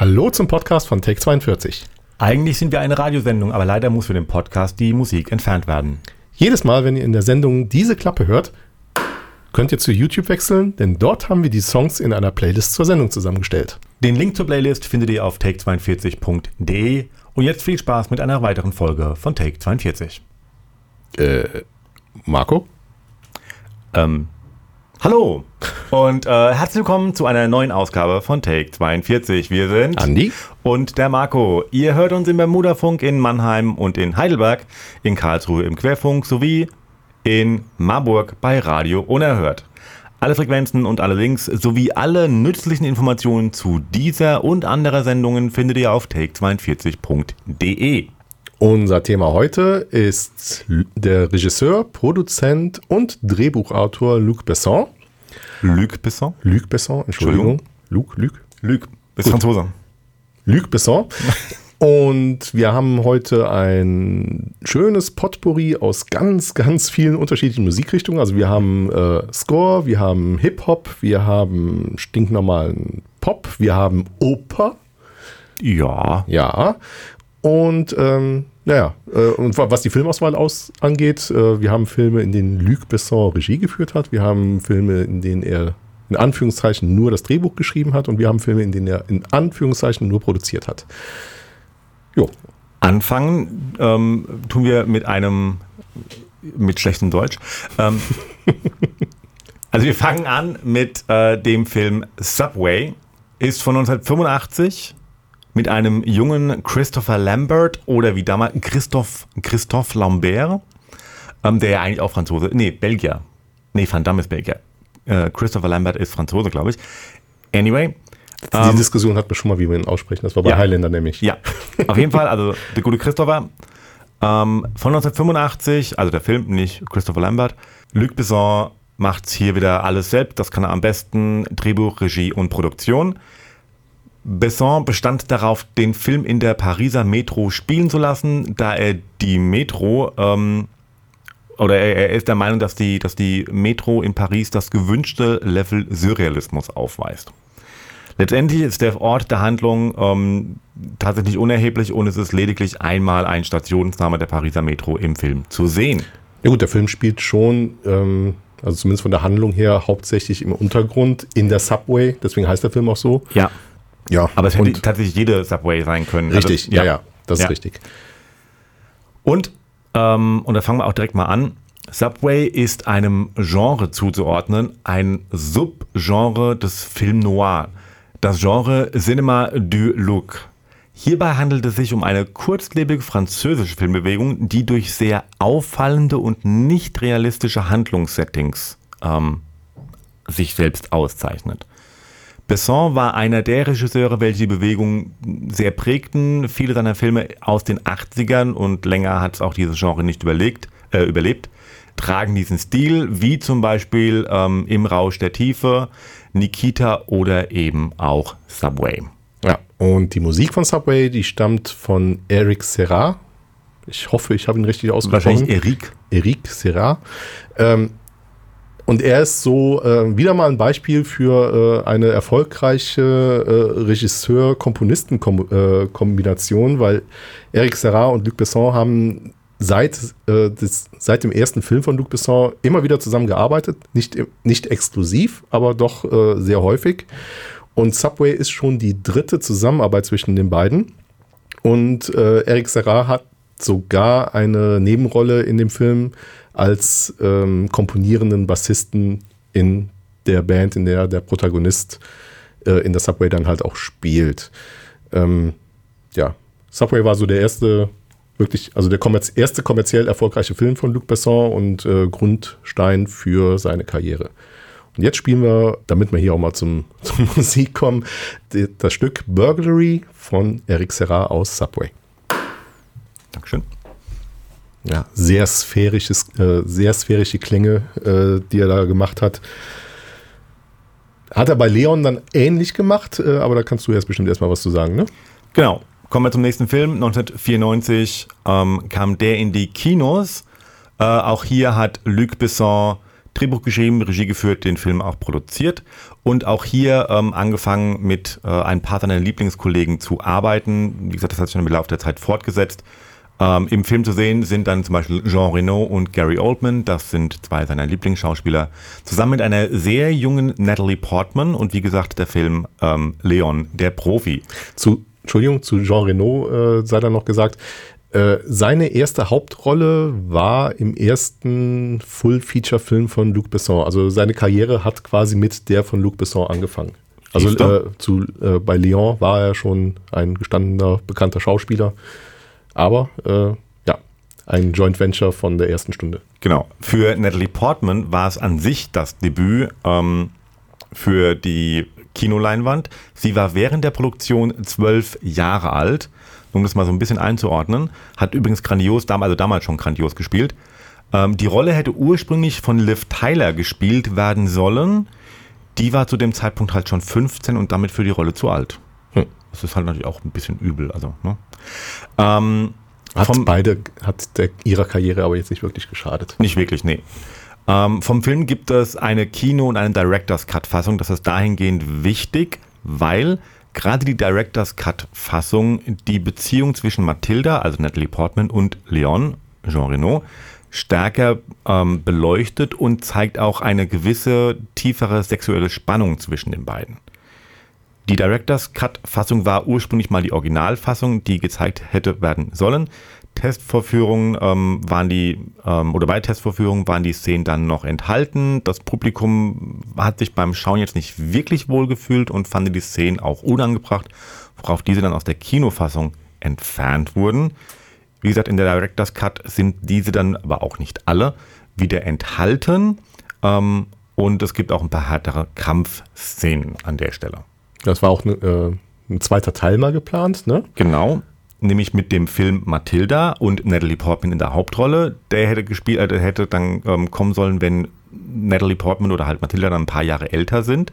Hallo zum Podcast von Take 42. Eigentlich sind wir eine Radiosendung, aber leider muss für den Podcast die Musik entfernt werden. Jedes Mal, wenn ihr in der Sendung diese Klappe hört, könnt ihr zu YouTube wechseln, denn dort haben wir die Songs in einer Playlist zur Sendung zusammengestellt. Den Link zur Playlist findet ihr auf take42.de und jetzt viel Spaß mit einer weiteren Folge von Take 42. Äh, Marco? Ähm, hallo und äh, herzlich willkommen zu einer neuen Ausgabe von Take 42. Wir sind Andi und der Marco. Ihr hört uns im Bermudafunk in Mannheim und in Heidelberg, in Karlsruhe im Querfunk sowie in Marburg bei Radio Unerhört. Alle Frequenzen und alle Links sowie alle nützlichen Informationen zu dieser und anderer Sendungen findet ihr auf take42.de. Unser Thema heute ist der Regisseur, Produzent und Drehbuchautor Luc Besson. Luc Besson? Luc Besson, Entschuldigung. Luc, Luc. Luc, bist Franzose. Luc Besson. Und wir haben heute ein schönes Potpourri aus ganz, ganz vielen unterschiedlichen Musikrichtungen. Also wir haben äh, Score, wir haben Hip-Hop, wir haben stinknormalen Pop, wir haben Oper. Ja. Ja. Und ähm, naja, äh, und was die Filmauswahl aus, angeht, äh, wir haben Filme, in denen Luc Besson Regie geführt hat. Wir haben Filme, in denen er in Anführungszeichen nur das Drehbuch geschrieben hat. Und wir haben Filme, in denen er in Anführungszeichen nur produziert hat. Jo. Anfangen ähm, tun wir mit einem, mit schlechtem Deutsch. Ähm, also wir fangen an mit äh, dem Film Subway. Ist von 1985 mit einem jungen Christopher Lambert oder wie damals Christoph, Christophe Lambert, ähm, der ja eigentlich auch Franzose, nee, Belgier. Nee, Van Damme ist Belgier. Äh, Christopher Lambert ist Franzose, glaube ich. Anyway, die ähm, Diskussion hat man schon mal, wie wir ihn aussprechen. Das war bei ja, Highlander nämlich. Ja, auf jeden Fall. Also der gute Christopher ähm, von 1985, also der Film, nicht Christopher Lambert. Luc Besson macht hier wieder alles selbst. Das kann er am besten. Drehbuch, Regie und Produktion. Besson bestand darauf, den Film in der Pariser Metro spielen zu lassen, da er die Metro ähm, oder er, ist der Meinung, dass die, dass die Metro in Paris das gewünschte Level Surrealismus aufweist. Letztendlich ist der Ort der Handlung ähm, tatsächlich unerheblich und es ist lediglich einmal ein Stationsname der Pariser Metro im Film zu sehen. Ja gut, der Film spielt schon, ähm, also zumindest von der Handlung her, hauptsächlich im Untergrund in der Subway, deswegen heißt der Film auch so. Ja. Ja. Aber es hätte tatsächlich jede Subway sein können. Also, richtig, also, ja, ja, das ja. ist richtig. Und, ähm, und da fangen wir auch direkt mal an. Subway ist einem Genre zuzuordnen, ein Subgenre des Film Noir das Genre Cinema du Look. Hierbei handelt es sich um eine kurzlebige französische Filmbewegung, die durch sehr auffallende und nicht realistische Handlungssettings ähm, sich selbst auszeichnet. Besson war einer der Regisseure, welche die Bewegung sehr prägten. Viele seiner Filme aus den 80ern und länger hat es auch dieses Genre nicht überlegt, äh, überlebt, tragen diesen Stil, wie zum Beispiel ähm, Im Rausch der Tiefe, Nikita oder eben auch Subway. Ja, und die Musik von Subway, die stammt von Eric Serra. Ich hoffe, ich habe ihn richtig ausgesprochen. Wahrscheinlich Eric. Eric Serra. Ähm, und er ist so äh, wieder mal ein Beispiel für äh, eine erfolgreiche äh, Regisseur-Komponisten-Kombination, äh, weil Eric Serra und Luc Besson haben seit, äh, des, seit dem ersten Film von Luc Besson immer wieder zusammengearbeitet. Nicht, nicht exklusiv, aber doch äh, sehr häufig. Und Subway ist schon die dritte Zusammenarbeit zwischen den beiden. Und äh, Eric Serra hat sogar eine Nebenrolle in dem Film als ähm, komponierenden Bassisten in der Band, in der der Protagonist äh, in der Subway dann halt auch spielt. Ähm, ja, Subway war so der erste wirklich, also der kommerz erste kommerziell erfolgreiche Film von Luc Besson und äh, Grundstein für seine Karriere. Und jetzt spielen wir, damit wir hier auch mal zum, zur Musik kommen, das Stück Burglary von Eric Serra aus Subway. Dankeschön. Ja, sehr sphärisches, äh, sehr sphärische Klänge, äh, die er da gemacht hat. Hat er bei Leon dann ähnlich gemacht, äh, aber da kannst du jetzt bestimmt erstmal was zu sagen, ne? Genau. Kommen wir zum nächsten Film. 1994 ähm, kam der in die Kinos. Äh, auch hier hat Luc Besson Drehbuch geschrieben, Regie geführt, den Film auch produziert und auch hier ähm, angefangen mit äh, ein paar seiner Lieblingskollegen zu arbeiten. Wie gesagt, das hat sich dann im Laufe der Zeit fortgesetzt. Ähm, Im Film zu sehen sind dann zum Beispiel Jean Reno und Gary Oldman, das sind zwei seiner Lieblingsschauspieler, zusammen mit einer sehr jungen Natalie Portman und wie gesagt der Film ähm, Leon, der Profi. Zu, Entschuldigung, zu Jean Reno äh, sei dann noch gesagt, äh, seine erste Hauptrolle war im ersten Full-Feature-Film von Luc Besson. Also seine Karriere hat quasi mit der von Luc Besson angefangen. Also äh, zu, äh, bei Leon war er schon ein gestandener, bekannter Schauspieler. Aber äh, ja, ein Joint Venture von der ersten Stunde. Genau. Für Natalie Portman war es an sich das Debüt ähm, für die Kinoleinwand. Sie war während der Produktion zwölf Jahre alt um das mal so ein bisschen einzuordnen. Hat übrigens grandios, also damals schon grandios gespielt. Ähm, die Rolle hätte ursprünglich von Liv Tyler gespielt werden sollen. Die war zu dem Zeitpunkt halt schon 15 und damit für die Rolle zu alt. Das ist halt natürlich auch ein bisschen übel. Also, ne? ähm, hat vom, beide, hat der, ihrer Karriere aber jetzt nicht wirklich geschadet. Nicht wirklich, nee. Ähm, vom Film gibt es eine Kino- und eine Director's Cut-Fassung. Das ist dahingehend wichtig, weil gerade die Director's Cut-Fassung die Beziehung zwischen Mathilda, also Natalie Portman, und Leon, Jean Reno, stärker ähm, beleuchtet und zeigt auch eine gewisse tiefere sexuelle Spannung zwischen den beiden. Die Director's Cut-Fassung war ursprünglich mal die Originalfassung, die gezeigt hätte werden sollen. Testvorführungen ähm, waren die, ähm, oder bei Testvorführungen waren die Szenen dann noch enthalten. Das Publikum hat sich beim Schauen jetzt nicht wirklich wohl gefühlt und fand die Szenen auch unangebracht, worauf diese dann aus der Kinofassung entfernt wurden. Wie gesagt, in der Director's Cut sind diese dann aber auch nicht alle wieder enthalten. Ähm, und es gibt auch ein paar härtere Kampfszenen an der Stelle. Das war auch ne, äh, ein zweiter Teil mal geplant, ne? Genau nämlich mit dem Film Matilda und Natalie Portman in der Hauptrolle. Der hätte gespielt, äh, der hätte dann ähm, kommen sollen, wenn Natalie Portman oder halt Matilda dann ein paar Jahre älter sind.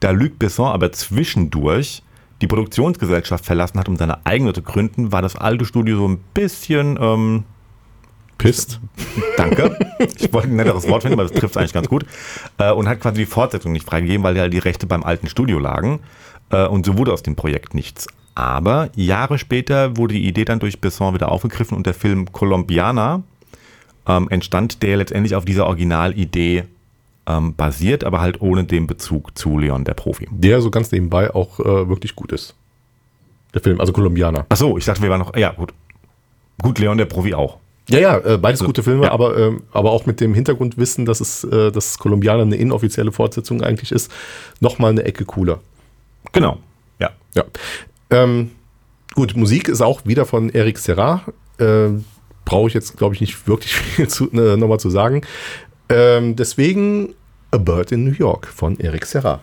Da Luc Besson aber zwischendurch die Produktionsgesellschaft verlassen hat, um seine eigene zu gründen, war das alte Studio so ein bisschen ähm, pisst. Danke. Ich wollte ein netteres Wort finden, aber das trifft es eigentlich ganz gut. Äh, und hat quasi die Fortsetzung nicht freigegeben, weil ja die Rechte beim alten Studio lagen. Äh, und so wurde aus dem Projekt nichts. Aber Jahre später wurde die Idee dann durch Besson wieder aufgegriffen und der Film Colombiana ähm, entstand, der letztendlich auf dieser Originalidee ähm, basiert, aber halt ohne den Bezug zu Leon, der Profi. Der so ganz nebenbei auch äh, wirklich gut ist. Der Film, also Colombiana. Ach so, ich dachte, wir waren noch, ja gut. Gut, Leon, der Profi auch. Ja, ja, äh, beides gute Filme, ja. aber, äh, aber auch mit dem Hintergrundwissen, dass es, äh, dass Colombiana eine inoffizielle Fortsetzung eigentlich ist, nochmal eine Ecke cooler. Genau, ja. Ja. Ähm, gut, Musik ist auch wieder von Eric Serra. Äh, Brauche ich jetzt, glaube ich, nicht wirklich viel zu, äh, nochmal zu sagen. Ähm, deswegen A Bird in New York von Eric Serra.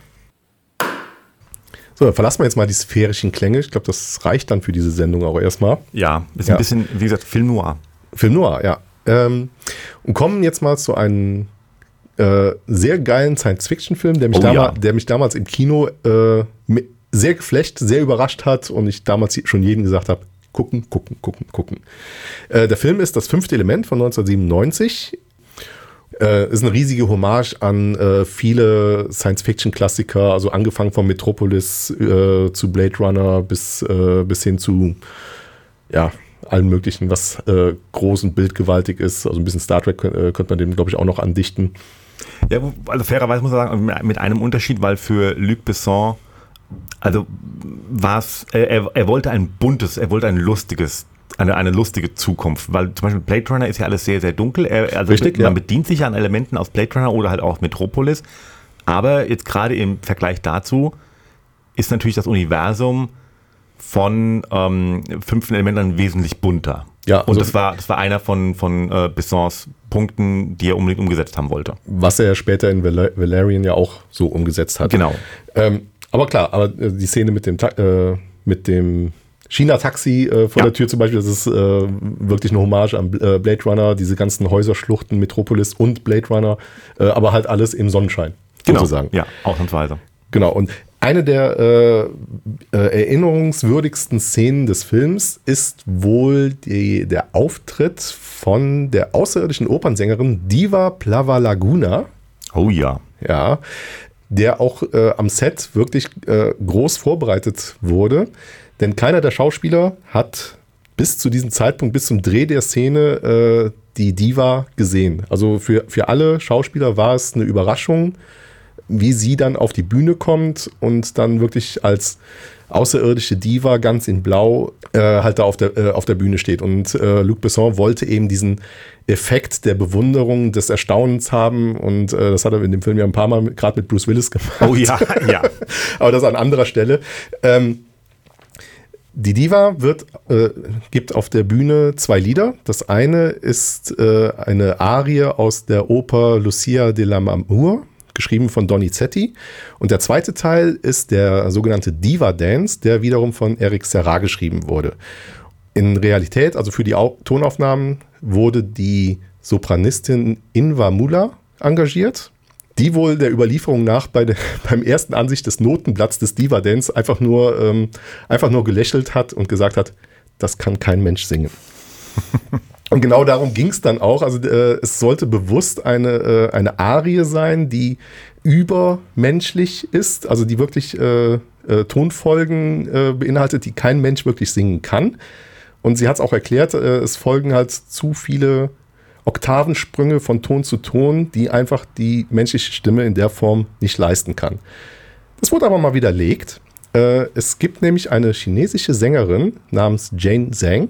So, verlassen wir jetzt mal die sphärischen Klänge. Ich glaube, das reicht dann für diese Sendung auch erstmal. Ja, ist ja. ein bisschen, wie gesagt, Film Noir. Film Noir, ja. Ähm, und kommen jetzt mal zu einem äh, sehr geilen Science-Fiction-Film, der, mich oh, ja. der mich damals im Kino äh, sehr geflecht, sehr überrascht hat und ich damals schon jedem gesagt habe, gucken, gucken, gucken, gucken. Äh, der Film ist das fünfte Element von 1997. Äh, ist eine riesige Hommage an äh, viele Science-Fiction-Klassiker, also angefangen von Metropolis äh, zu Blade Runner bis, äh, bis hin zu ja, allen möglichen, was äh, groß und bildgewaltig ist. Also ein bisschen Star Trek könnte man dem, glaube ich, auch noch andichten. Ja, also fairerweise muss man sagen, mit einem Unterschied, weil für Luc Besson also war es, er, er wollte ein buntes, er wollte ein lustiges eine, eine lustige Zukunft, weil zum Beispiel Blade Runner ist ja alles sehr, sehr dunkel. Also Richtig, man ja. bedient sich an Elementen aus Blade Runner oder halt auch Metropolis. Aber jetzt gerade im Vergleich dazu ist natürlich das Universum von ähm, fünften Elementen wesentlich bunter. Ja, also und das war, das war einer von, von äh, Bessons Punkten, die er unbedingt umgesetzt haben wollte. Was er später in Val Valerian ja auch so umgesetzt hat. Genau. Ähm, aber klar, aber äh, die Szene mit dem, äh, mit dem China-Taxi äh, vor ja. der Tür zum Beispiel, das ist äh, wirklich eine Hommage an äh, Blade Runner, diese ganzen Häuserschluchten, Metropolis und Blade Runner, äh, aber halt alles im Sonnenschein, genau. sozusagen. Ja, ausnahmsweise. Genau, und eine der äh, äh, erinnerungswürdigsten Szenen des Films ist wohl die, der Auftritt von der außerirdischen Opernsängerin Diva Plava Laguna Oh ja. Ja. Der auch äh, am Set wirklich äh, groß vorbereitet wurde. Denn keiner der Schauspieler hat bis zu diesem Zeitpunkt, bis zum Dreh der Szene, äh, die Diva gesehen. Also für, für alle Schauspieler war es eine Überraschung, wie sie dann auf die Bühne kommt und dann wirklich als außerirdische Diva ganz in Blau äh, halt da auf der, äh, auf der Bühne steht. Und äh, Luc Besson wollte eben diesen Effekt der Bewunderung, des Erstaunens haben. Und äh, das hat er in dem Film ja ein paar Mal gerade mit Bruce Willis gemacht. Oh ja, ja. Aber das an anderer Stelle. Ähm, die Diva wird, äh, gibt auf der Bühne zwei Lieder. Das eine ist äh, eine Arie aus der Oper Lucia de la Mamour, geschrieben von Donizetti. Und der zweite Teil ist der sogenannte Diva Dance, der wiederum von Eric Serra geschrieben wurde. In Realität, also für die Au Tonaufnahmen, wurde die Sopranistin Inva Mula engagiert die wohl der Überlieferung nach bei der, beim ersten Ansicht des Notenblatts des Diva Dance einfach nur, ähm, einfach nur gelächelt hat und gesagt hat, das kann kein Mensch singen. und genau darum ging es dann auch. Also äh, es sollte bewusst eine, äh, eine Arie sein, die übermenschlich ist, also die wirklich äh, äh Tonfolgen äh, beinhaltet, die kein Mensch wirklich singen kann. Und sie hat es auch erklärt, äh, es folgen halt zu viele Oktavensprünge von Ton zu Ton, die einfach die menschliche Stimme in der Form nicht leisten kann. Das wurde aber mal widerlegt. Es gibt nämlich eine chinesische Sängerin namens Jane Zhang,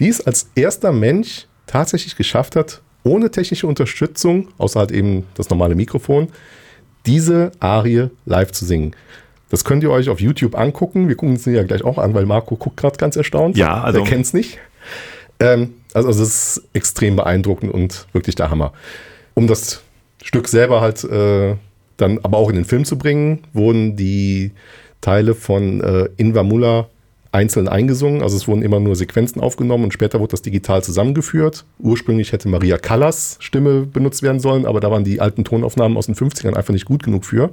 die es als erster Mensch tatsächlich geschafft hat, ohne technische Unterstützung, außer halt eben das normale Mikrofon, diese Arie live zu singen. Das könnt ihr euch auf YouTube angucken. Wir gucken es ja gleich auch an, weil Marco guckt gerade ganz erstaunt. Ja, also. Er kennt es nicht. Ähm, also, also es ist extrem beeindruckend und wirklich der Hammer. Um das Stück selber halt äh, dann aber auch in den Film zu bringen, wurden die Teile von äh, Inva Muller einzeln eingesungen. Also es wurden immer nur Sequenzen aufgenommen und später wurde das digital zusammengeführt. Ursprünglich hätte Maria Callas Stimme benutzt werden sollen, aber da waren die alten Tonaufnahmen aus den 50ern einfach nicht gut genug für.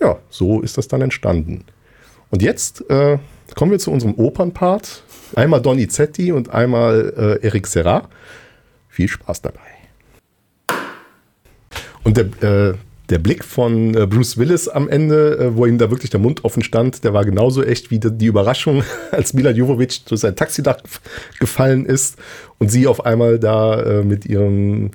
Ja, so ist das dann entstanden. Und jetzt äh, kommen wir zu unserem Opernpart. Einmal Donizetti und einmal äh, Eric Serra. Viel Spaß dabei. Und der, äh, der Blick von äh, Bruce Willis am Ende, äh, wo ihm da wirklich der Mund offen stand, der war genauso echt wie die, Überraschung, als Mila Jovovich durch sein Taxidach gefallen ist und sie auf einmal da äh, mit ihrem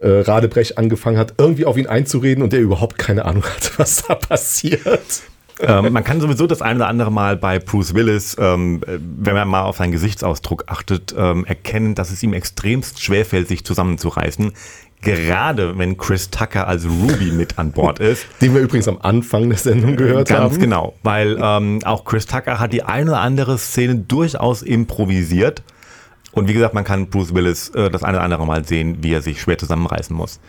Radebrech angefangen hat, irgendwie auf ihn einzureden und der überhaupt keine Ahnung hat, was da passiert ähm, man kann sowieso das eine oder andere Mal bei Bruce Willis, ähm, wenn man mal auf seinen Gesichtsausdruck achtet, ähm, erkennen, dass es ihm extremst schwerfällt, sich zusammenzureißen. Gerade wenn Chris Tucker als Ruby mit an Bord ist. Den wir übrigens am Anfang der Sendung gehört Ganz haben. Ganz genau, weil ähm, auch Chris Tucker hat die eine oder andere Szene durchaus improvisiert. Und wie gesagt, man kann Bruce Willis äh, das eine oder andere Mal sehen, wie er sich schwer zusammenreißen muss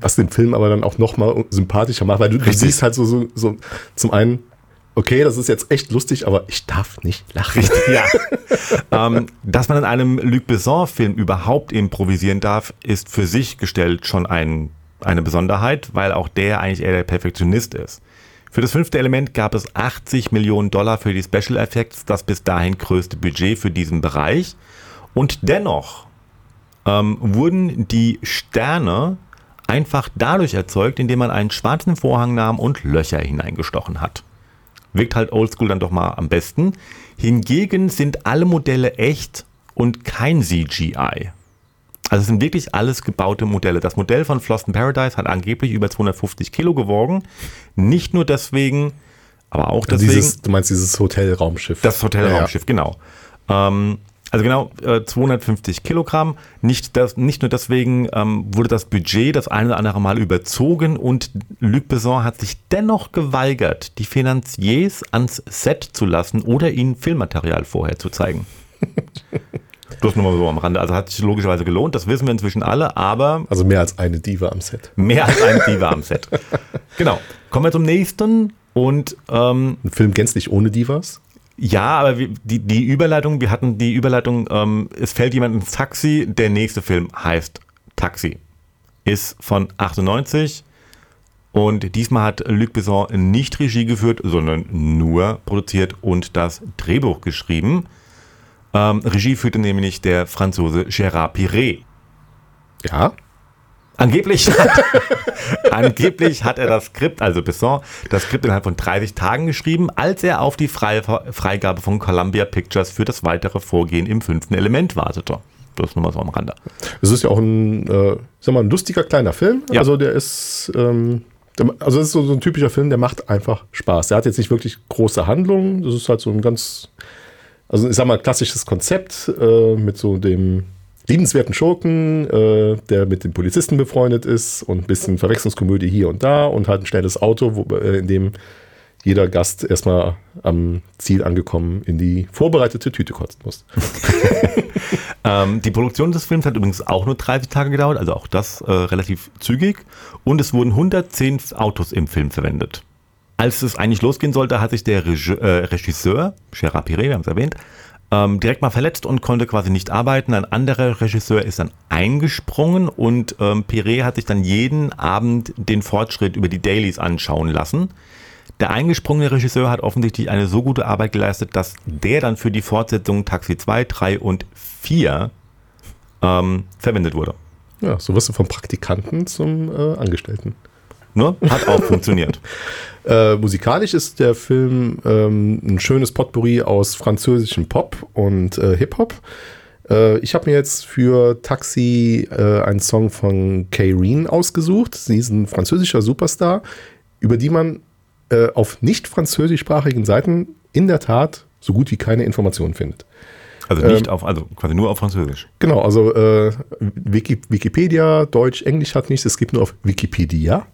was den Film aber dann auch nochmal sympathischer macht, weil du, du siehst halt so, so, so zum einen, okay, das ist jetzt echt lustig, aber ich darf nicht lachen. Ja. ähm, dass man in einem Luc Besson-Film überhaupt improvisieren darf, ist für sich gestellt schon ein, eine Besonderheit, weil auch der eigentlich eher der Perfektionist ist. Für das fünfte Element gab es 80 Millionen Dollar für die Special Effects, das bis dahin größte Budget für diesen Bereich. Und dennoch ähm, wurden die Sterne einfach dadurch erzeugt, indem man einen schwarzen Vorhang nahm und Löcher hineingestochen hat. Wirkt halt oldschool dann doch mal am besten. Hingegen sind alle Modelle echt und kein CGI. Also es sind wirklich alles gebaute Modelle. Das Modell von Floston Paradise hat angeblich über 250 Kilo gewogen. Nicht nur deswegen, aber auch deswegen. Dieses, du meinst dieses Hotelraumschiff. Das Hotelraumschiff, ja, ja. genau. Ähm, also genau, äh, 250 Kilogramm. Nicht, das, nicht nur deswegen ähm, wurde das Budget das eine oder andere Mal überzogen und Luc Besson hat sich dennoch geweigert, die Finanziers ans Set zu lassen oder ihnen Filmmaterial vorher zu zeigen. Bloß nur mal so am Rande. Also hat sich logischerweise gelohnt, das wissen wir inzwischen alle, aber. Also mehr als eine Diva am Set. Mehr als eine Diva am Set. Genau. Kommen wir zum nächsten und. Ähm, Ein Film gänzlich ohne Divas? Ja, aber die, die Überleitung, wir hatten die Überleitung, ähm, es fällt jemand ins Taxi, der nächste Film heißt Taxi. Ist von 98 und diesmal hat Luc Besson nicht Regie geführt, sondern nur produziert und das Drehbuch geschrieben. Ähm, Regie führte nämlich der Franzose Gérard Piré. Ja. Angeblich hat, angeblich hat er das Skript, also Besson, das Skript innerhalb von 30 Tagen geschrieben, als er auf die Freigabe von Columbia Pictures für das weitere Vorgehen im fünften Element wartete. Das nur mal so am Rande. Es ist ja auch ein, äh, sag mal, ein lustiger kleiner Film. Ja. Also der ist, ähm, der, also es ist so, so, ein typischer Film, der macht einfach Spaß. Der hat jetzt nicht wirklich große Handlungen. Das ist halt so ein ganz, also ich sag mal, klassisches Konzept äh, mit so dem liebenswerten Schurken, äh, der mit dem Polizisten befreundet ist und ein bisschen Verwechslungskomödie hier und da und halt ein schnelles Auto, wo, äh, in dem jeder Gast erstmal am Ziel angekommen in die vorbereitete Tüte kotzen muss. ähm, die Produktion des Films hat übrigens auch nur 30 Tage gedauert, also auch das äh, relativ zügig. Und es wurden 110 Autos im Film verwendet. Als es eigentlich losgehen sollte, hat sich der Reg äh, Regisseur, Gerard Piré, wir haben es erwähnt, ähm, direkt mal verletzt und konnte quasi nicht arbeiten. Ein anderer Regisseur ist dann eingesprungen und ähm, Piré hat sich dann jeden Abend den Fortschritt über die Dailies anschauen lassen. Der eingesprungene Regisseur hat offensichtlich eine so gute Arbeit geleistet, dass der dann für die Fortsetzung Taxi 2, 3 und 4 ähm, verwendet wurde. Ja, so wirst du vom Praktikanten zum äh, Angestellten. Ne? Hat auch funktioniert. Äh, musikalisch ist der Film ähm, ein schönes Potpourri aus französischem Pop und äh, Hip-Hop. Äh, ich habe mir jetzt für Taxi äh, einen Song von Kayreen ausgesucht. Sie ist ein französischer Superstar, über die man äh, auf nicht französischsprachigen Seiten in der Tat so gut wie keine Informationen findet. Also nicht ähm, auf, also quasi nur auf Französisch. Genau, also äh, Wiki, Wikipedia, Deutsch, Englisch hat nichts, es gibt nur auf Wikipedia.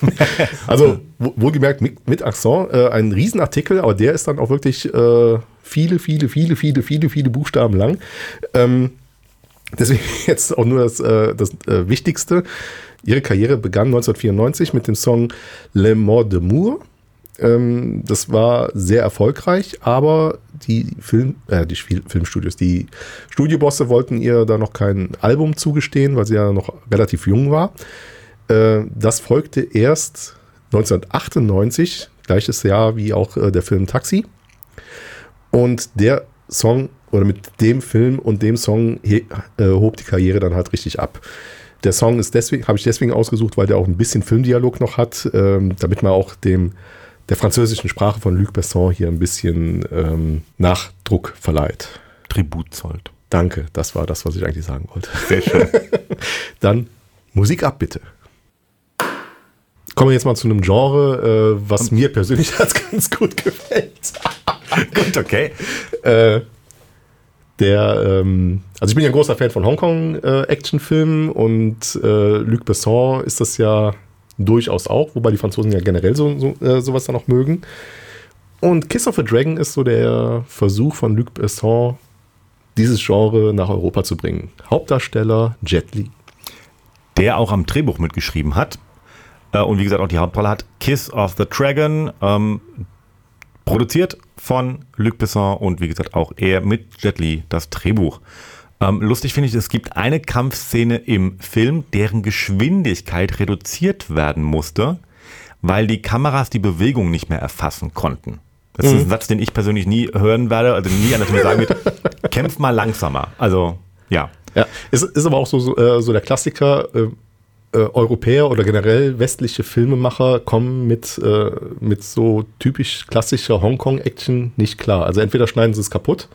also wohlgemerkt mit, mit Accent, äh, ein Riesenartikel, aber der ist dann auch wirklich äh, viele, viele, viele, viele, viele, viele Buchstaben lang. Ähm, deswegen jetzt auch nur das, äh, das äh, Wichtigste. Ihre Karriere begann 1994 mit dem Song Le Mort de Moore. Ähm, das war sehr erfolgreich, aber die, Film, äh, die Filmstudios, die Studiobosse wollten ihr da noch kein Album zugestehen, weil sie ja noch relativ jung war. Äh, das folgte erst 1998, gleiches Jahr wie auch äh, der Film Taxi. Und der Song oder mit dem Film und dem Song äh, hob die Karriere dann halt richtig ab. Der Song ist deswegen, habe ich deswegen ausgesucht, weil der auch ein bisschen Filmdialog noch hat, ähm, damit man auch dem der französischen Sprache von Luc Besson hier ein bisschen ähm, Nachdruck verleiht. Tribut zollt. Danke, das war das, was ich eigentlich sagen wollte. Sehr schön. Dann Musik ab, bitte. Kommen wir jetzt mal zu einem Genre, äh, was mir persönlich als ganz gut gefällt. gut, okay. Äh, der, ähm, also ich bin ja ein großer Fan von Hongkong-Actionfilmen äh, und äh, Luc Besson ist das ja durchaus auch, wobei die Franzosen ja generell so, so äh, sowas dann auch mögen. Und Kiss of a Dragon ist so der Versuch von Luc Besson, dieses Genre nach Europa zu bringen. Hauptdarsteller Jet Li. Der auch am Drehbuch mitgeschrieben hat. Äh, und wie gesagt auch die Hauptrolle hat. Kiss of the Dragon. Ähm, produziert von Luc Besson und wie gesagt auch er mit Jet Li das Drehbuch. Ähm, lustig finde ich, es gibt eine Kampfszene im Film, deren Geschwindigkeit reduziert werden musste, weil die Kameras die Bewegung nicht mehr erfassen konnten. Das ist ein mhm. Satz, den ich persönlich nie hören werde, also nie einer mir sagen wird, kämpf mal langsamer. Also, ja. Ja, es ist aber auch so, so, äh, so der Klassiker, äh, äh, Europäer oder generell westliche Filmemacher kommen mit, äh, mit so typisch klassischer Hongkong-Action nicht klar. Also entweder schneiden sie es kaputt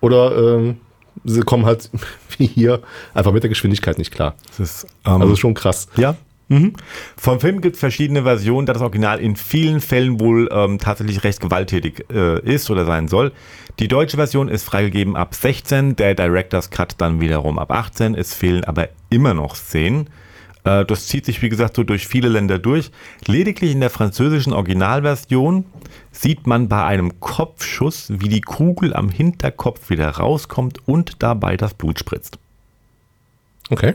oder ähm, sie kommen halt wie hier einfach mit der Geschwindigkeit nicht klar. Das ist ähm, also schon krass. Ja. Mhm. Vom Film gibt es verschiedene Versionen, da das Original in vielen Fällen wohl ähm, tatsächlich recht gewalttätig äh, ist oder sein soll. Die deutsche Version ist freigegeben ab 16, der Director's Cut dann wiederum ab 18. Es fehlen aber immer noch Szenen. Äh, das zieht sich, wie gesagt, so durch viele Länder durch. Lediglich in der französischen Originalversion sieht man bei einem Kopfschuss, wie die Kugel am Hinterkopf wieder rauskommt und dabei das Blut spritzt. Okay.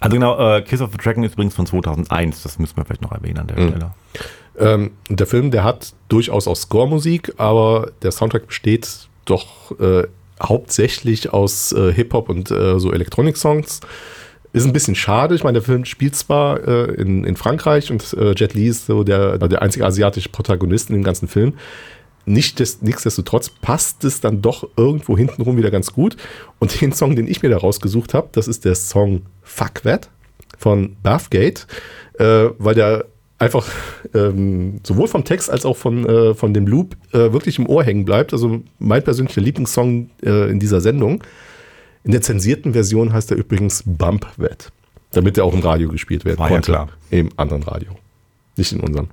Also genau, äh, Kiss of the Dragon ist übrigens von 2001, das müssen wir vielleicht noch erwähnen an der mhm. Stelle. Ähm, der Film, der hat durchaus auch Score-Musik, aber der Soundtrack besteht doch äh, hauptsächlich aus äh, Hip-Hop und äh, so Elektronik-Songs. Ist ein bisschen schade. Ich meine, der Film spielt zwar äh, in, in Frankreich und äh, Jet Li ist so der, der einzige asiatische Protagonist in dem ganzen Film. Nicht des, nichtsdestotrotz passt es dann doch irgendwo hintenrum wieder ganz gut. Und den Song, den ich mir da rausgesucht habe, das ist der Song Fuck That. von Bathgate, äh, weil der einfach ähm, sowohl vom Text als auch von, äh, von dem Loop äh, wirklich im Ohr hängen bleibt. Also mein persönlicher Lieblingssong äh, in dieser Sendung. In der zensierten Version heißt er übrigens Bump Wet, damit er auch im Radio gespielt werden War ja konnte. klar. Im anderen Radio, nicht in unserem.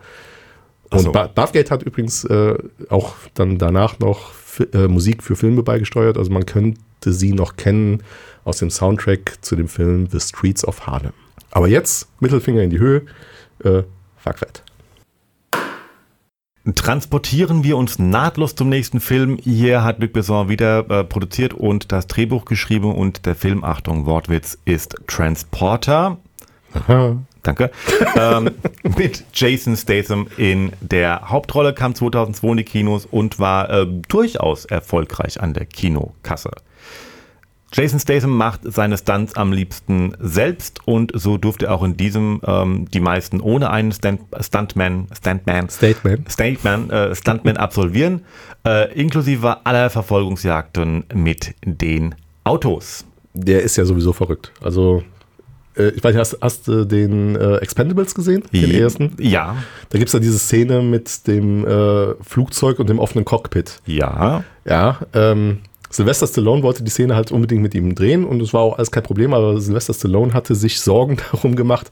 So. Und Ba- Bathgate hat übrigens äh, auch dann danach noch äh, Musik für Filme beigesteuert. Also man könnte sie noch kennen aus dem Soundtrack zu dem Film The Streets of Harlem. Aber jetzt Mittelfinger in die Höhe. Äh, fuck that. Transportieren wir uns nahtlos zum nächsten Film. Hier hat Luc Besson wieder äh, produziert und das Drehbuch geschrieben und der Film, Achtung, Wortwitz, ist Transporter. Aha. Danke. ähm, mit Jason Statham in der Hauptrolle, kam 2002 in die Kinos und war äh, durchaus erfolgreich an der Kinokasse. Jason Statham macht seine Stunts am liebsten selbst und so durfte er auch in diesem ähm, die meisten ohne einen Stunt, Stuntman, Stuntman, Statement. Stuntman, äh, Stuntman absolvieren, äh, inklusive aller Verfolgungsjagden mit den Autos. Der ist ja sowieso verrückt. Also, äh, ich weiß nicht, hast, hast du den äh, Expendables gesehen? Den ersten? Ja, Da gibt es ja diese Szene mit dem äh, Flugzeug und dem offenen Cockpit. ja. Ja, ähm, Sylvester Stallone wollte die Szene halt unbedingt mit ihm drehen und es war auch alles kein Problem, aber Sylvester Stallone hatte sich Sorgen darum gemacht,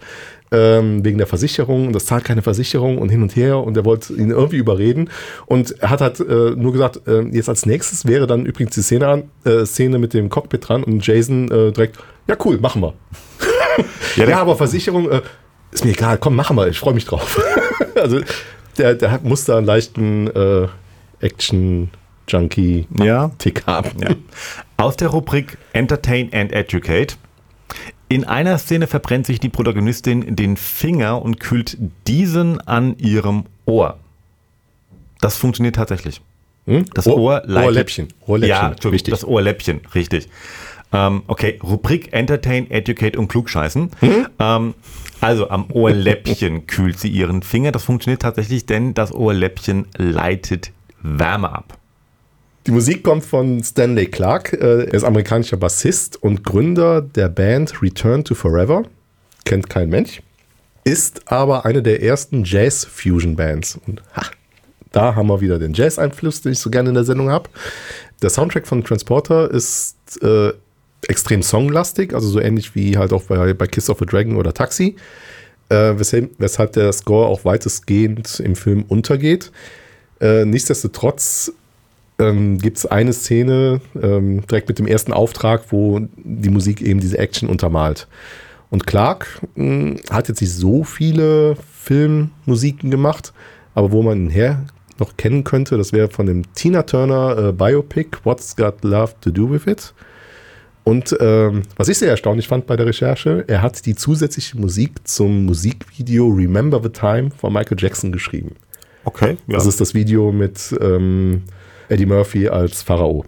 ähm, wegen der Versicherung, das zahlt keine Versicherung und hin und her und er wollte ihn irgendwie überreden und er hat halt äh, nur gesagt, äh, jetzt als nächstes wäre dann übrigens die Szene, an, äh, Szene mit dem Cockpit dran und Jason äh, direkt, ja cool, machen wir. Ja, Ja, aber Versicherung, äh, ist mir egal, komm, machen wir, ich freue mich drauf. also der, der muss da einen leichten äh, Action-Junkie-Tick Ja. haben. Ja. Aus der Rubrik Entertain and Educate. In einer Szene verbrennt sich die Protagonistin den Finger und kühlt diesen an ihrem Ohr. Das funktioniert tatsächlich. Hm? Das Ohr- Ohr leitet. Ohrläppchen. Ohrläppchen, Ja, wichtig. das Ohrläppchen, richtig. Ähm, okay, Rubrik Entertain, Educate und Klugscheißen. Hm? Ähm, also am Ohrläppchen kühlt sie ihren Finger. Das funktioniert tatsächlich, denn das Ohrläppchen leitet Wärme ab. Die Musik kommt von Stanley Clark. Äh, Er ist amerikanischer Bassist und Gründer der Band Return to Forever. Kennt kein Mensch. Ist aber eine der ersten Jazz-Fusion-Bands. Und ha, da haben wir wieder den Jazz-Einfluss, den ich so gerne in der Sendung habe. Der Soundtrack von Transporter ist äh, extrem songlastig, also so ähnlich wie halt auch bei, bei Kiss of a Dragon oder Taxi. Äh, weshalb, der Score auch weitestgehend im Film untergeht. Äh, nichtsdestotrotz ähm, gibt es eine Szene ähm, direkt mit dem ersten Auftrag, wo die Musik eben diese Action untermalt. Und Clark mh, hat jetzt nicht so viele Filmmusiken gemacht, aber wo man ihn her noch kennen könnte, das wäre von dem Tina Turner äh, Biopic What's Got Love to Do with It. Und ähm, was ich sehr erstaunlich fand bei der Recherche, er hat die zusätzliche Musik zum Musikvideo Remember the Time von Michael Jackson geschrieben. Okay, ja. Das ist das Video mit ähm, Eddie Murphy als Pharao.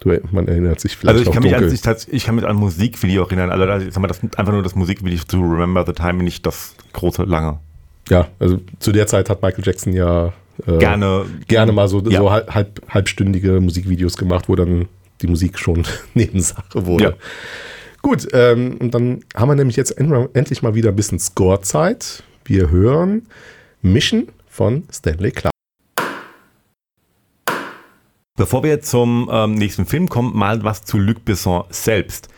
Du, man erinnert sich vielleicht Also ich kann, mich an, dunkel. ich, ich kann mich an ein Musikvideo erinnern, also ich sag mal, das einfach nur das Musikvideo zu Remember the Time, nicht das große, lange. ja, also zu der Zeit hat Michael Jackson ja äh, Gerne. gerne mal so, Ja. so halb, halb, halbstündige Musikvideos gemacht, wo dann die Musik schon Nebensache wurde. Ja. Gut, ähm, und dann haben wir nämlich jetzt en- endlich mal wieder ein bisschen Score-Zeit. Wir hören Mission von Stanley Clark. Bevor wir zum ähm, nächsten Film kommen, mal was zu Luc Besson selbst.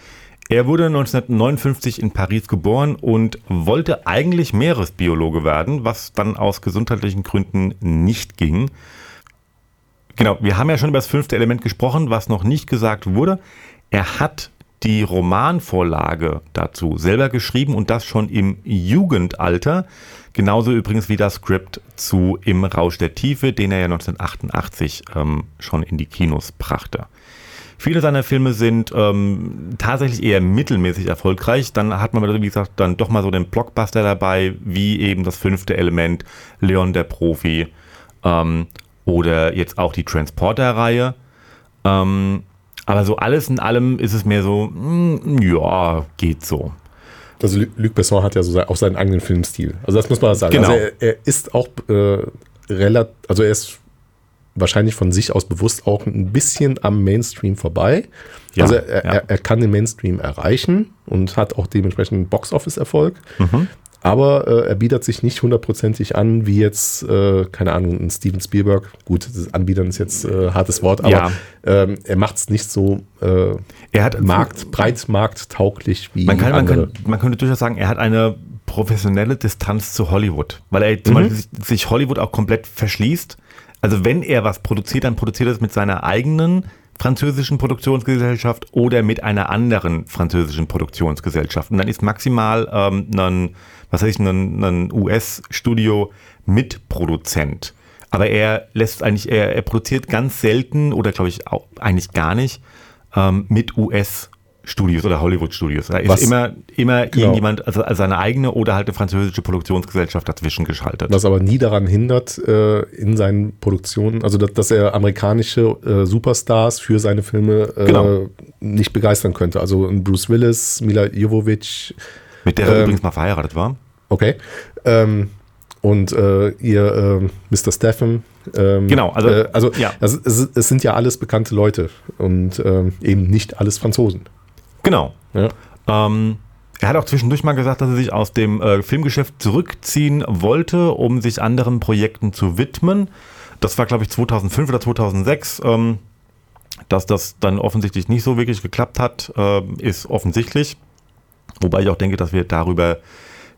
Er wurde 1959 in Paris geboren und wollte eigentlich Meeresbiologe werden, was dann aus gesundheitlichen Gründen nicht ging. Genau, wir haben ja schon über das fünfte Element gesprochen, was noch nicht gesagt wurde. Er hat die Romanvorlage dazu selber geschrieben und das schon im Jugendalter. Genauso übrigens wie das Skript zu Im Rausch der Tiefe, den er ja 1988 ähm, schon in die Kinos brachte. Viele seiner Filme sind ähm, tatsächlich eher mittelmäßig erfolgreich. Dann hat man, wie gesagt, dann doch mal so den Blockbuster dabei, wie eben das fünfte Element, Leon der Profi ähm, oder jetzt auch die Transporter-Reihe. Ähm, aber so alles in allem ist es mehr so, mm, ja, geht so. Also Lu- Luc Besson hat ja so auch seinen eigenen Filmstil. Also das muss man sagen. Genau. Also er, er ist auch äh, relativ, also er ist wahrscheinlich von sich aus bewusst auch ein bisschen am Mainstream vorbei. Ja, also er, ja. er, er kann den Mainstream erreichen und hat auch dementsprechend Box-Office-Erfolg. Mhm. Aber äh, er bietet sich nicht hundertprozentig an, wie jetzt, äh, keine Ahnung, ein Steven Spielberg. Gut, das Anbietern ist jetzt äh, hartes Wort, aber Ja. ähm, er macht es nicht so äh, Er hat Markt, breit markttauglich wie Man, kann, man, andere. kann, man könnte durchaus sagen, er hat eine professionelle Distanz zu Hollywood, weil er Mhm. zum Beispiel sich, sich Hollywood auch komplett verschließt. Also wenn er was produziert, dann produziert er es mit seiner eigenen französischen Produktionsgesellschaft oder mit einer anderen französischen Produktionsgesellschaft. Und dann ist maximal ähm, ein, was ich, ein, ein US-Studio Mitproduzent. Aber er lässt eigentlich, er, er produziert ganz selten oder glaube ich auch eigentlich gar nicht ähm, mit US-Studios oder Hollywood-Studios. Da ist Was- immer, immer Genau. irgendjemand, also also seine eigene oder halt eine französische Produktionsgesellschaft dazwischen geschaltet. Was aber nie daran hindert, äh, in seinen Produktionen, also dass, dass er amerikanische äh, Superstars für seine Filme äh, Genau. nicht begeistern könnte. Also Bruce Willis, Mila Jovovich, mit der er ähm, übrigens mal verheiratet war. okay. Ähm, und äh, ihr ähm, Mr. Steffen. Ähm, Genau, also- äh, also ja. es, es sind ja alles bekannte Leute und ähm, eben nicht alles Franzosen. Genau. Ja. Ähm, er hat auch zwischendurch mal gesagt, dass er sich aus dem äh, Filmgeschäft zurückziehen wollte, um sich anderen Projekten zu widmen. Das war, glaube ich, 2005 oder 2006. Ähm, dass das dann offensichtlich nicht so wirklich geklappt hat, äh, ist offensichtlich. Wobei ich auch denke, dass wir darüber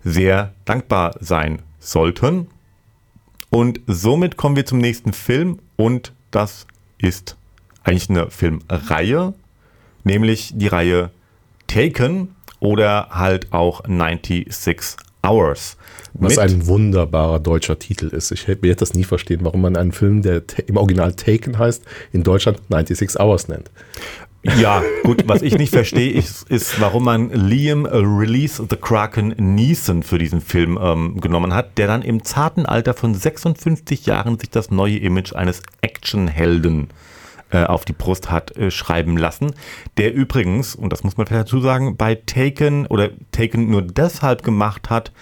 sehr dankbar sein sollten. Und somit kommen wir zum nächsten Film und das ist eigentlich eine Filmreihe, nämlich die Reihe Taken oder halt auch 96 Hours. Was ein wunderbarer deutscher Titel ist. Ich hätte- werde das nie verstehen, warum man einen Film, der im Original Taken heißt, in Deutschland 96 Hours nennt. Ja, gut, was ich nicht verstehe, ist, ist, warum man Liam Release the Kraken Neeson für diesen Film ähm, genommen hat, der dann im zarten Alter von 56 Jahren sich das neue Image eines Actionhelden äh, auf die Brust hat äh, schreiben lassen. Der übrigens, und das muss man vielleicht dazu sagen, bei Taken oder Taken nur deshalb gemacht hat,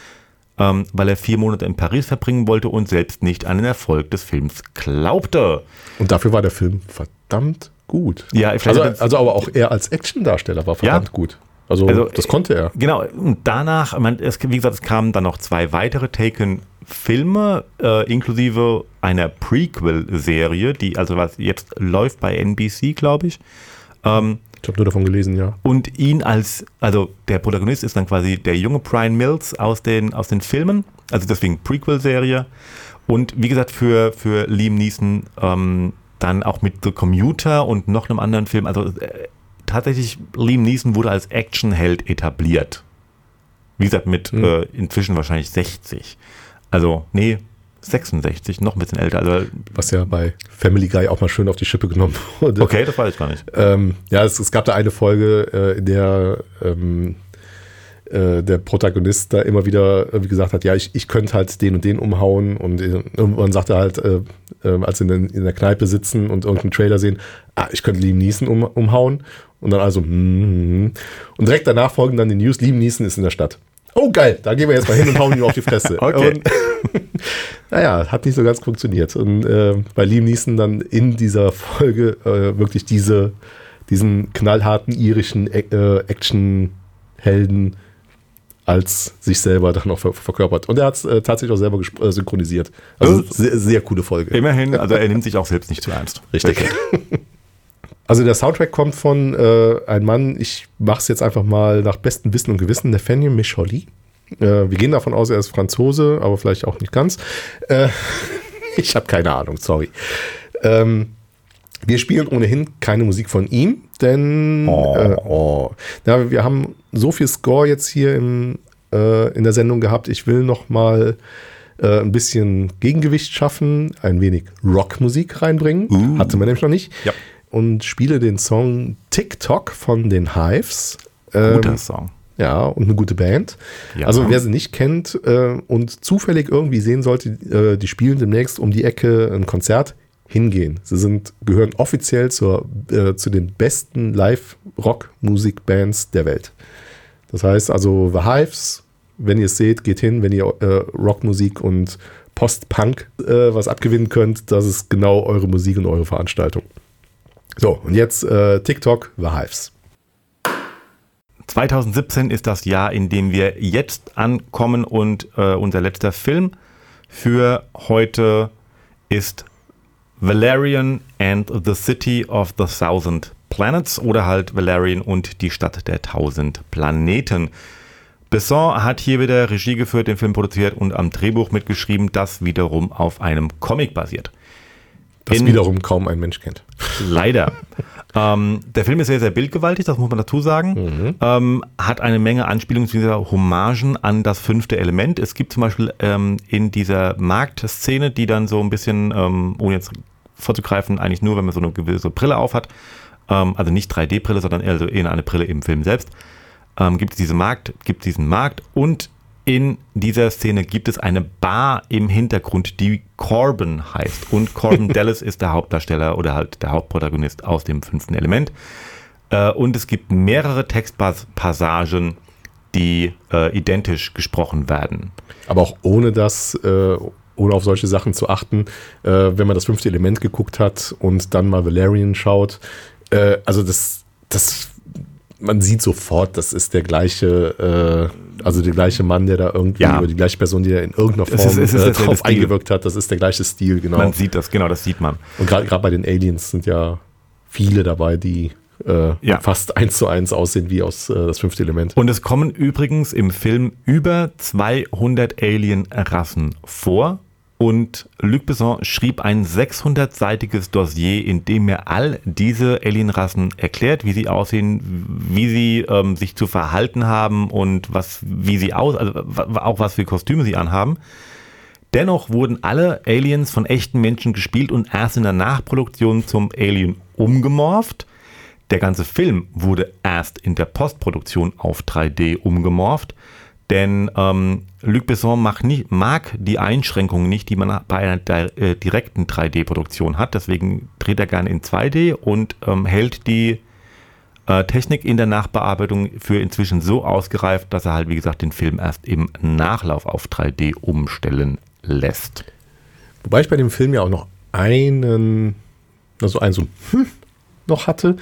ähm, weil er vier Monate in Paris verbringen wollte und selbst nicht an den Erfolg des Films glaubte. Und dafür war der Film verdammt gut. Ja, vielleicht also, also aber auch er als Actiondarsteller war verdammt Ja. gut. Also, Also, das konnte er. Genau, und danach, man, es, wie gesagt, es kamen dann noch zwei weitere Taken-Filme, äh, inklusive einer Prequel-Serie, die also was jetzt läuft bei NBC, glaube ich. Ähm, Ich habe nur davon gelesen, ja. und ihn als, also der Protagonist ist dann quasi der junge Brian Mills aus den, aus den Filmen, also deswegen Prequel-Serie. Und wie gesagt, für, für Liam Neeson ähm, dann auch mit The Commuter und noch einem anderen Film. Also äh, tatsächlich, Liam Neeson wurde als Actionheld etabliert. Wie gesagt, mit Hm. äh, inzwischen wahrscheinlich 60. Also, nee, 66, noch ein bisschen älter. Also, Was ja bei Family Guy auch mal schön auf die Schippe genommen wurde. okay, das weiß ich gar nicht. Ähm, ja, es, es gab da eine Folge, äh, in der ähm, äh, der Protagonist da immer wieder irgendwie gesagt hat, ja, ich, ich könnte halt den und den umhauen und äh, irgendwann sagt er halt, äh, äh, als sie in, in der Kneipe sitzen und irgendeinen Trailer sehen, ah, ich könnte Liam Neeson um, umhauen und dann also, hm, hm. und direkt danach folgen dann die News, Liam Neeson ist in der Stadt. Oh geil, da gehen wir jetzt mal hin und hauen ihm auf die Fresse. Okay. Und, naja, hat nicht so ganz funktioniert. Und äh, bei Liam Neeson dann in dieser Folge äh, wirklich diese, diesen knallharten irischen äh, Actionhelden als sich selber dann noch ver verkörpert. Und er hat es äh, tatsächlich auch selber äh, synchronisiert. Also sehr, sehr coole Folge. Immerhin, also er nimmt sich auch selbst nicht zu ernst. Richtig. Also der Soundtrack kommt von äh, einem Mann, ich mache es jetzt einfach mal nach bestem Wissen und Gewissen, Nathaniel Micholi. Äh, wir gehen davon aus, er ist Franzose, aber vielleicht auch nicht ganz. Äh, ich habe keine Ahnung, sorry. Ähm, wir spielen ohnehin keine Musik von ihm, denn Oh. Äh, oh. Ja, wir haben so viel Score jetzt hier im, äh, in der Sendung gehabt. Ich will noch mal äh, ein bisschen Gegengewicht schaffen, ein wenig Rockmusik reinbringen. Uh. Hatte man nämlich noch nicht. Ja. Und spiele den Song TikTok von den Hives. Ähm, Guter Song. ja, und eine gute Band. Ja. Also wer sie nicht kennt äh, und zufällig irgendwie sehen sollte, äh, die spielen demnächst um die Ecke ein Konzert, hingehen. Sie sind, gehören offiziell zur, äh, zu den besten Live-Rock-Musik-Bands der Welt. Das heißt also The Hives, wenn ihr es seht, geht hin, wenn ihr äh, Rockmusik und Post-Punk äh, was abgewinnen könnt, das ist genau eure Musik und eure Veranstaltung. So, und jetzt äh, TikTok, The Hives. 2017 ist das Jahr, in dem wir jetzt ankommen und äh, unser letzter Film für heute ist Valerian and the City of the Thousand Planets oder halt Valerian und die Stadt der Tausend Planeten. Besson hat hier wieder Regie geführt, den Film produziert und am Drehbuch mitgeschrieben, das wiederum auf einem Comic basiert. Das wiederum kaum ein Mensch kennt. Leider. ähm, der Film ist sehr, sehr bildgewaltig, das muss man dazu sagen. Mhm. Ähm, hat eine Menge Anspielungen zu dieser Hommagen an das fünfte Element. Es gibt zum Beispiel ähm, in dieser Marktszene, die dann so ein bisschen, ähm, ohne jetzt vorzugreifen, eigentlich nur, wenn man so eine gewisse Brille aufhat, ähm, also nicht 3D-Brille, sondern eher, so eine Brille im Film selbst, ähm, gibt es diese Markt, gibt diesen Markt und in dieser Szene gibt es eine Bar im Hintergrund, die Corbin heißt. Und Corbin Dallas ist der Hauptdarsteller oder halt der Hauptprotagonist aus dem fünften Element. Äh, und es gibt mehrere Textpassagen, die äh, identisch gesprochen werden. Aber auch ohne das, äh, ohne auf solche Sachen zu achten, wenn man das fünfte Element geguckt hat und dann mal Valerian schaut. Also das, das man sieht sofort, das ist der gleiche, äh, also der gleiche Mann, der da irgendwie, ja. oder die gleiche Person, die da in irgendeiner Form es ist, es ist äh, drauf eingewirkt hat. Das ist der gleiche Stil, genau. Man sieht das, genau, das sieht man. Und gerade bei den Aliens sind ja viele dabei, die äh, ja. fast eins zu eins aussehen wie aus äh, das fünfte Element. Und es kommen übrigens im Film über 200 Alien-Rassen vor. Und Luc Besson schrieb ein 600-seitiges Dossier, in dem er all diese Alienrassen erklärt, wie sie aussehen, wie sie ähm, sich zu verhalten haben und was, wie sie aus, also auch was für Kostüme sie anhaben. Dennoch wurden alle Aliens von echten Menschen gespielt und erst in der Nachproduktion zum Alien umgemorpht. Der ganze Film wurde erst in der Postproduktion auf 3D umgemorpht. Denn ähm, Luc Besson mag, nicht, mag die Einschränkungen nicht, die man bei einer äh, direkten 3D-Produktion hat. Deswegen dreht er gerne in 2D und ähm, hält die äh, Technik in der Nachbearbeitung für inzwischen so ausgereift, dass er halt, wie gesagt, den Film erst im Nachlauf auf 3D umstellen lässt. Wobei ich bei dem Film ja auch noch einen, also einen so hm, noch hatte.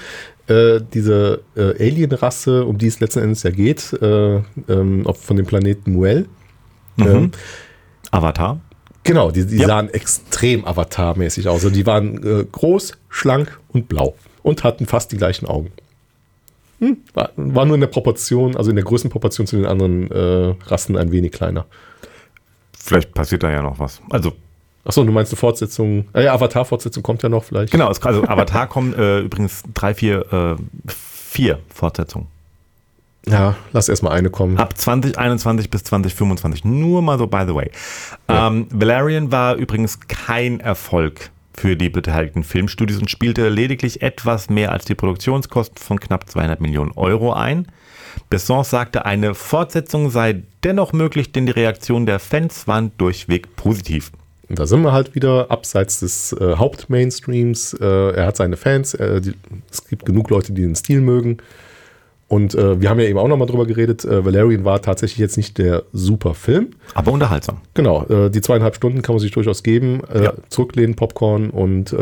Äh, diese äh, Alien-Rasse, um die es letzten Endes ja geht, äh, ähm, von dem Planeten Muel. Mhm. Ähm, Avatar. Genau, die, die ja. sahen extrem Avatar-mäßig aus. Also die waren äh, groß, schlank und blau und hatten fast die gleichen Augen. Hm, war, war, nur in der Proportion, also in der Größenproportion zu den anderen äh, Rassen ein wenig kleiner. Vielleicht passiert da ja noch was. Also Achso, du meinst eine Fortsetzung? Äh, ja, Avatar-Fortsetzung kommt ja noch vielleicht. Genau, also Avatar kommen äh, übrigens drei, vier, äh, vier Fortsetzungen. Ja, lass erstmal eine kommen. Ab 2021 bis 2025. Nur mal so, by the way. Ja. Ähm, Valerian war übrigens kein Erfolg für die beteiligten Filmstudios und spielte lediglich etwas mehr als die Produktionskosten von knapp 200 Millionen Euro ein. Besson sagte, eine Fortsetzung sei dennoch möglich, denn die Reaktionen der Fans waren durchweg positiv. Und da sind wir halt wieder abseits des äh, Hauptmainstreams. Äh, er hat seine Fans, äh, die, es gibt genug Leute, die den Stil mögen. Und äh, wir haben ja eben auch nochmal drüber geredet, äh, Valerian war tatsächlich jetzt nicht der super Film. Aber unterhaltsam. Genau, äh, die zweieinhalb Stunden kann man sich durchaus geben. Ja. Zurücklehnen, Popcorn und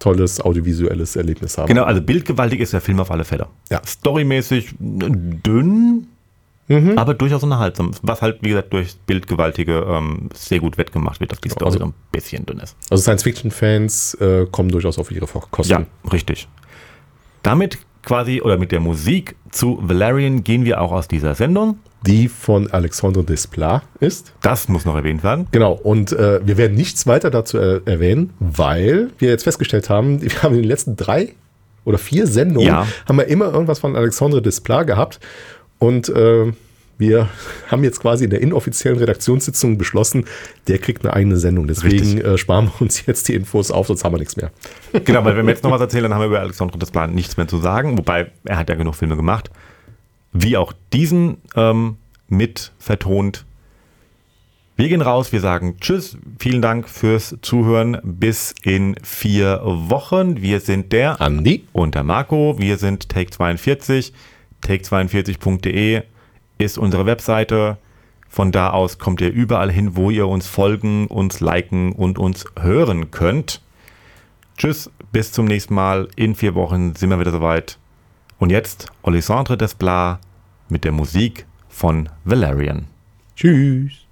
tolles audiovisuelles Erlebnis haben. Genau, also bildgewaltig ist der Film auf alle Fälle. Ja. Storymäßig dünn, Mhm. aber durchaus unterhaltsam. Was halt, wie gesagt, durch Bildgewaltige ähm, sehr gut wettgemacht wird, dass die Story also, so ein bisschen dünn ist. Also Science-Fiction-Fans äh, kommen durchaus auf ihre Kosten. Ja, richtig. Damit quasi oder mit der Musik zu Valerian gehen wir auch aus dieser Sendung. Die von Alexandre Desplat ist. Das muss noch erwähnt werden. Genau, und äh, wir werden nichts weiter dazu er erwähnen, weil wir jetzt festgestellt haben, wir haben in den letzten drei oder vier Sendungen ja. haben wir immer irgendwas von Alexandre Desplat gehabt. Und äh, wir haben jetzt quasi in der inoffiziellen Redaktionssitzung beschlossen, der kriegt eine eigene Sendung. Deswegen äh, sparen wir uns jetzt die Infos auf, sonst haben wir nichts mehr. Genau, weil wenn wir jetzt noch was erzählen, dann haben wir über Alexandre Desplat nichts mehr zu sagen. Wobei, er hat ja genug Filme gemacht. Wie auch diesen ähm, mit vertont. Wir gehen raus, wir sagen Tschüss, vielen Dank fürs Zuhören. Bis in vier Wochen. Wir sind der Andi und der Marco. Wir sind Take 42 take42.de ist unsere Webseite. Von da aus kommt ihr überall hin, wo ihr uns folgen, uns liken und uns hören könnt. Tschüss, bis zum nächsten Mal. In vier Wochen sind wir wieder soweit. Und jetzt Alessandre Desplat mit der Musik von Valerian. Tschüss.